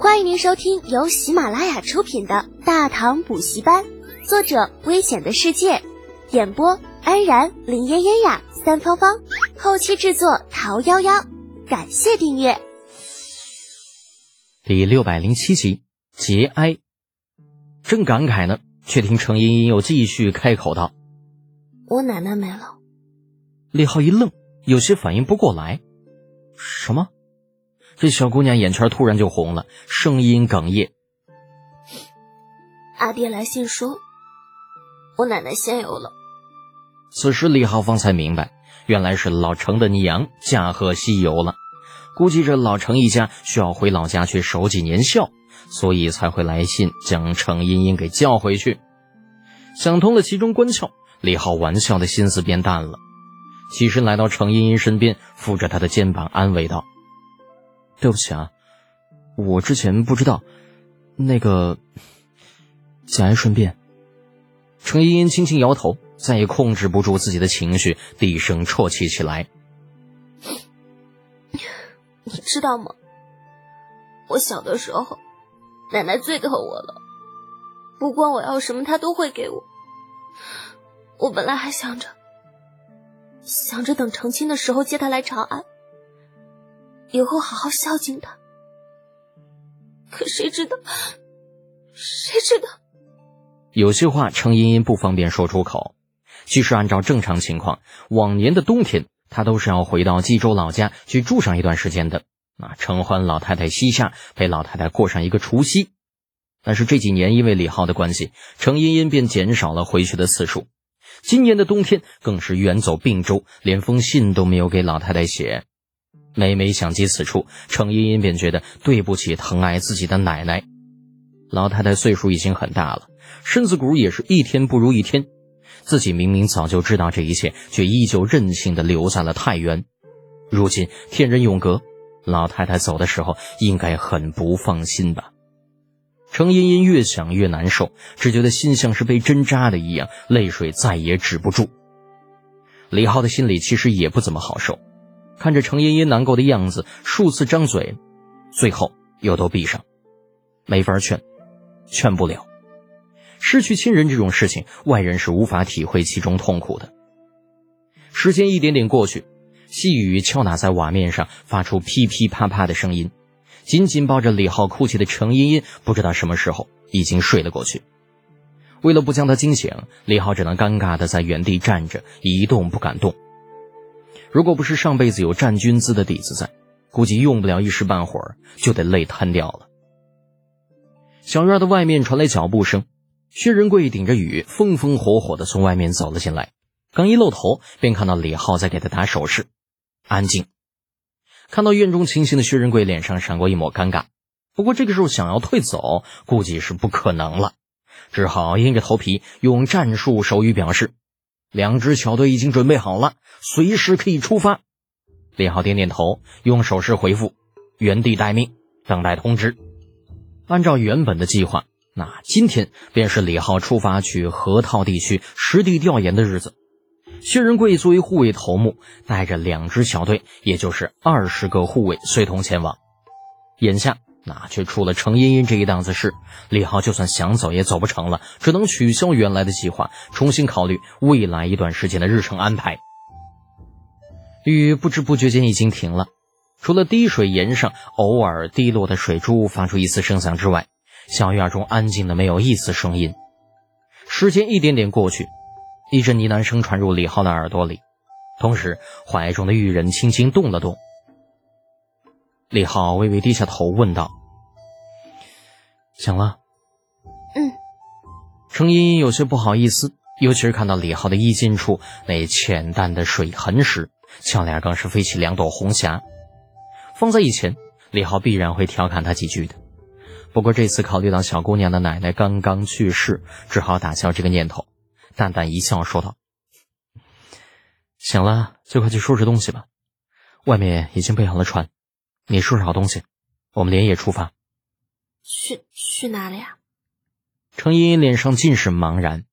欢迎您收听由喜马拉雅出品的《大唐补习班》，作者：危险的世界，演播：安然、林嫣嫣呀、三芳芳，后期制作：桃夭夭。感谢订阅。第六百零七集，节哀。正感慨呢，却听程茵茵又继续开口道：“我奶奶没了。”李浩一愣，有些反应不过来。什么？这小姑娘眼圈突然就红了，声音哽咽：“阿爹来信说，我奶奶仙游了。”此时李浩方才明白，原来是老程的娘驾鹤西游了。估计这老程一家需要回老家去守几年孝，所以才会来信将程茵茵给叫回去。想通了其中关窍，李浩玩笑的心思变淡了。起身来到程茵茵身边，扶着她的肩膀，安慰道：“对不起啊，我之前不知道，那个，节哀顺变。”程茵茵轻轻摇头，再也控制不住自己的情绪，低声啜泣起来。你知道吗？我小的时候，奶奶最疼我了，不管我要什么，她都会给我。我本来还想着。想着等成亲的时候接他来长安，以后好好孝敬他。可谁知道，谁知道？有些话程茵茵不方便说出口。其实按照正常情况，往年的冬天她都是要回到冀州老家去住上一段时间的，啊，承欢老太太膝下，陪老太太过上一个除夕。但是这几年因为李浩的关系，程茵茵便减少了回去的次数。今年的冬天更是远走并州，连封信都没有给老太太写。每每想起此处，程茵茵便觉得对不起疼爱自己的奶奶。老太太岁数已经很大了，身子骨也是一天不如一天。自己明明早就知道这一切，却依旧任性的留在了太原。如今天人永隔，老太太走的时候应该很不放心吧。程茵茵越想越难受，只觉得心像是被针扎的一样，泪水再也止不住。李浩的心里其实也不怎么好受，看着程茵茵难过的样子，数次张嘴，最后又都闭上，没法劝，劝不了。失去亲人这种事情，外人是无法体会其中痛苦的。时间一点点过去，细雨敲打在瓦面上，发出噼噼啪啪的声音。紧紧抱着李浩哭泣的程茵茵，不知道什么时候已经睡了过去。为了不将他惊醒，李浩只能尴尬的在原地站着，一动不敢动。如果不是上辈子有战军姿的底子在，估计用不了一时半会儿就得累瘫掉了。小院的外面传来脚步声，薛仁贵顶着雨，风风火火的从外面走了进来。刚一露头，便看到李浩在给他打手势，安静。看到院中情形的薛仁贵脸上闪过一抹尴尬，不过这个时候想要退走，估计是不可能了，只好硬着头皮用战术手语表示：“两支小队已经准备好了，随时可以出发。”李浩点点头，用手势回复：“原地待命，等待通知。”按照原本的计划，那今天便是李浩出发去河套地区实地调研的日子。薛仁贵作为护卫头目，带着两支小队，也就是二十个护卫随同前往。眼下那却出了程茵茵这一档子事，李浩就算想走也走不成了，只能取消原来的计划，重新考虑未来一段时间的日程安排。雨不知不觉间已经停了，除了滴水岩上偶尔滴落的水珠发出一丝声响之外，小院中安静的没有一丝声音。时间一点点过去。一阵呢喃声传入李浩的耳朵里，同时怀中的玉人轻轻动了动。李浩微微低下头问道：“醒了？”“嗯。”程茵茵有些不好意思，尤其是看到李浩的衣襟处那浅淡的水痕时，俏脸更是飞起两朵红霞。放在以前，李浩必然会调侃他几句的，不过这次考虑到小姑娘的奶奶刚刚去世，只好打消这个念头。淡淡一笑，说道：“醒了就快去收拾东西吧，外面已经备好了船。你收拾好东西，我们连夜出发。去去哪里啊？”程茵茵脸上尽是茫然，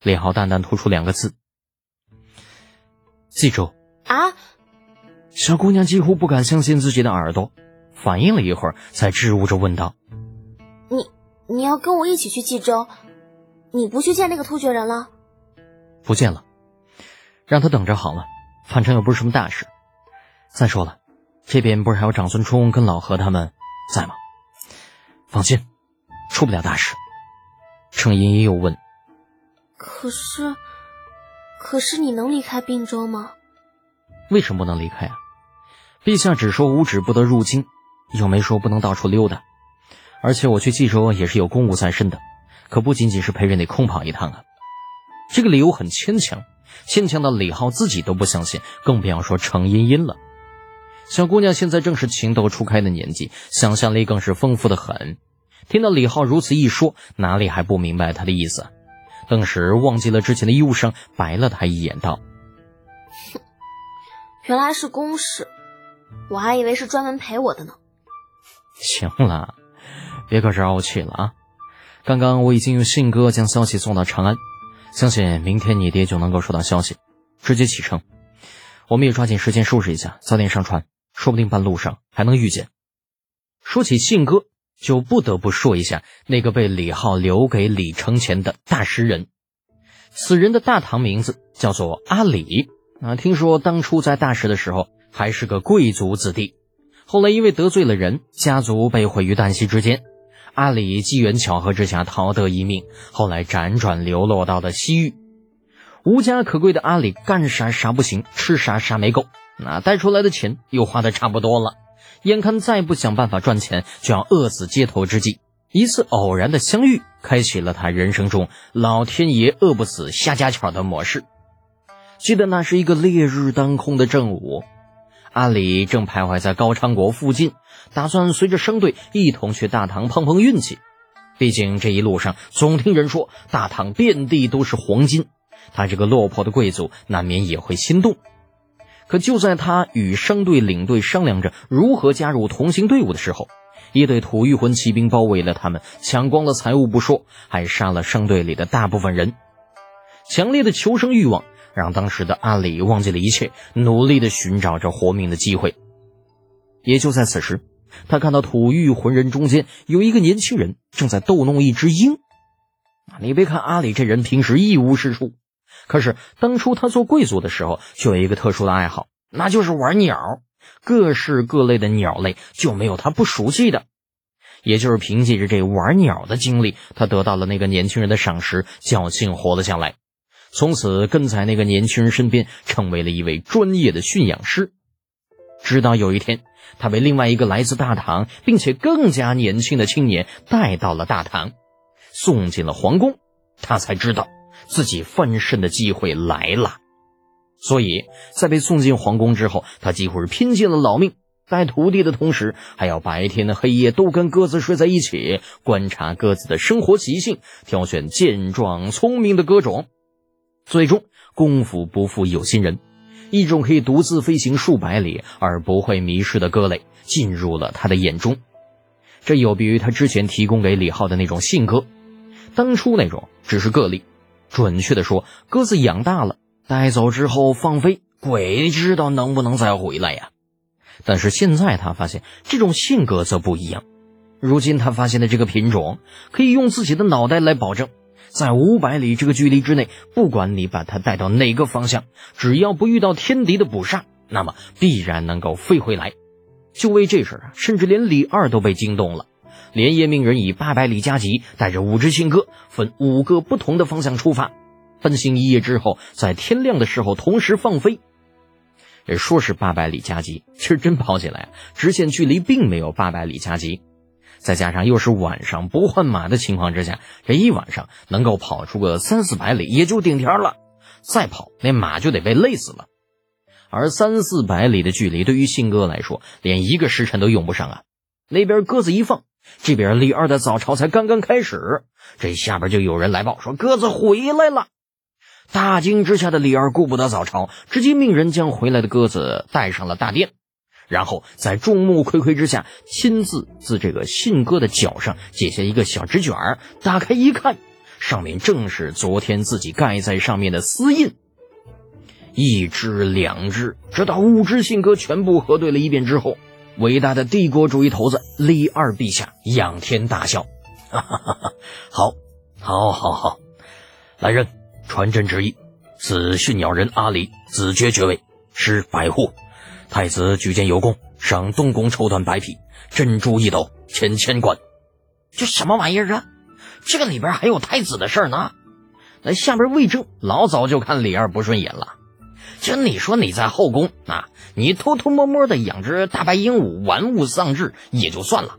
李浩淡淡吐出两个字：“冀州。”啊！小姑娘几乎不敢相信自己的耳朵，反应了一会儿，才支吾着问道：“你你要跟我一起去冀州？你不去见那个突厥人了？”“不见了，让他等着好了，反正又不是什么大事。再说了，这边不是还有长孙冲跟老何他们在吗？放心，出不了大事。”程茵茵又问：“可是，可是你能离开并州吗？”“为什么不能离开啊？陛下只说五指不得入京。”又没说不能到处溜达，而且我去冀州也是有公务在身的，可不仅仅是陪人得空跑一趟啊。这个理由很牵强，牵强到李浩自己都不相信，更不要说程茵茵了。小姑娘现在正是情窦初开的年纪，想象力更是丰富的很。听到李浩如此一说，哪里还不明白他的意思？顿时忘记了之前的忧伤，白了他一眼，道：“哼，原来是公事，我还以为是专门陪我的呢。”行了，别搁这怄气了啊！刚刚我已经用信鸽将消息送到长安，相信明天你爹就能够收到消息，直接启程。我们也抓紧时间收拾一下，早点上船，说不定半路上还能遇见。说起信鸽，就不得不说一下那个被李浩留给李承乾的大诗人。此人的大唐名字叫做阿里啊，听说当初在大石的时候还是个贵族子弟。后来因为得罪了人，家族被毁于旦夕之间。阿里机缘巧合之下逃得一命，后来辗转流落到了西域。无家可归的阿里干啥啥不行，吃啥啥没够，那带出来的钱又花的差不多了，眼看再不想办法赚钱，就要饿死街头之际，一次偶然的相遇，开启了他人生中老天爷饿不死瞎家巧的模式。记得那是一个烈日当空的正午。阿里正徘徊在高昌国附近，打算随着商队一同去大唐碰碰运气。毕竟这一路上总听人说大唐遍地都是黄金，他这个落魄的贵族难免也会心动。可就在他与商队领队商量着如何加入同行队伍的时候，一队吐谷浑骑兵包围了他们，抢光了财物不说，还杀了商队里的大部分人。强烈的求生欲望。让当时的阿里忘记了一切，努力的寻找着活命的机会。也就在此时，他看到吐玉浑人中间有一个年轻人正在逗弄一只鹰。你别看阿里这人平时一无是处，可是当初他做贵族的时候，就有一个特殊的爱好，那就是玩鸟，各式各类的鸟类就没有他不熟悉的。也就是凭借着这玩鸟的经历，他得到了那个年轻人的赏识，侥幸活了下来。从此跟在那个年轻人身边，成为了一位专业的驯养师。直到有一天，他被另外一个来自大唐并且更加年轻的青年带到了大唐，送进了皇宫，他才知道自己翻身的机会来了。所以在被送进皇宫之后，他几乎是拼尽了老命，带徒弟的同时，还要白天的黑夜都跟鸽子睡在一起，观察鸽子的生活习性，挑选健壮聪明的鸽种。最终，功夫不负有心人，一种可以独自飞行数百里而不会迷失的鸽类进入了他的眼中。这有别于他之前提供给李浩的那种信鸽，当初那种只是个例。准确的说，鸽子养大了带走之后放飞，鬼知道能不能再回来呀。但是现在他发现这种性格则不一样。如今他发现的这个品种，可以用自己的脑袋来保证。在五百里这个距离之内，不管你把它带到哪个方向，只要不遇到天敌的捕杀，那么必然能够飞回来。就为这事啊，甚至连李二都被惊动了，连夜命人以八百里加急带着五只信鸽，分五个不同的方向出发，奔行一夜之后，在天亮的时候同时放飞。这说是八百里加急，其实真跑起来，直线距离并没有八百里加急。再加上又是晚上不换马的情况之下，这一晚上能够跑出个三四百里也就顶天了。再跑那马就得被累死了。而三四百里的距离对于信鸽来说，连一个时辰都用不上啊。那边鸽子一放，这边李二的早朝才刚刚开始，这下边就有人来报说鸽子回来了。大惊之下的李二顾不得早朝，直接命人将回来的鸽子带上了大殿。然后在众目睽睽之下，亲自自这个信鸽的脚上解下一个小纸卷儿，打开一看，上面正是昨天自己盖在上面的私印。一只、两只，直到五只信鸽全部核对了一遍之后，伟大的帝国主义头子李二陛下仰天大笑：“哈哈哈哈好，好，好，好！来人，传朕旨意，赐驯鸟人阿里子爵爵位，施百户。太子举荐有功，赏东宫绸缎百匹，珍珠一斗，千千贯。这什么玩意儿啊？这个里边还有太子的事儿呢？那下边魏征老早就看李二不顺眼了。这你说你在后宫啊，你偷偷摸摸的养只大白鹦鹉，玩物丧志也就算了。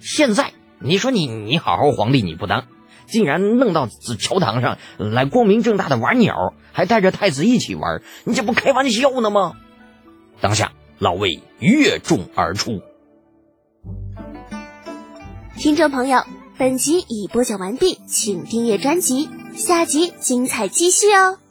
现在你说你你好好皇帝你不当，竟然弄到朝堂上来光明正大的玩鸟，还带着太子一起玩，你这不开玩笑呢吗？当下老魏越众而出。听众朋友，本集已播讲完毕，请订阅专辑，下集精彩继续哦。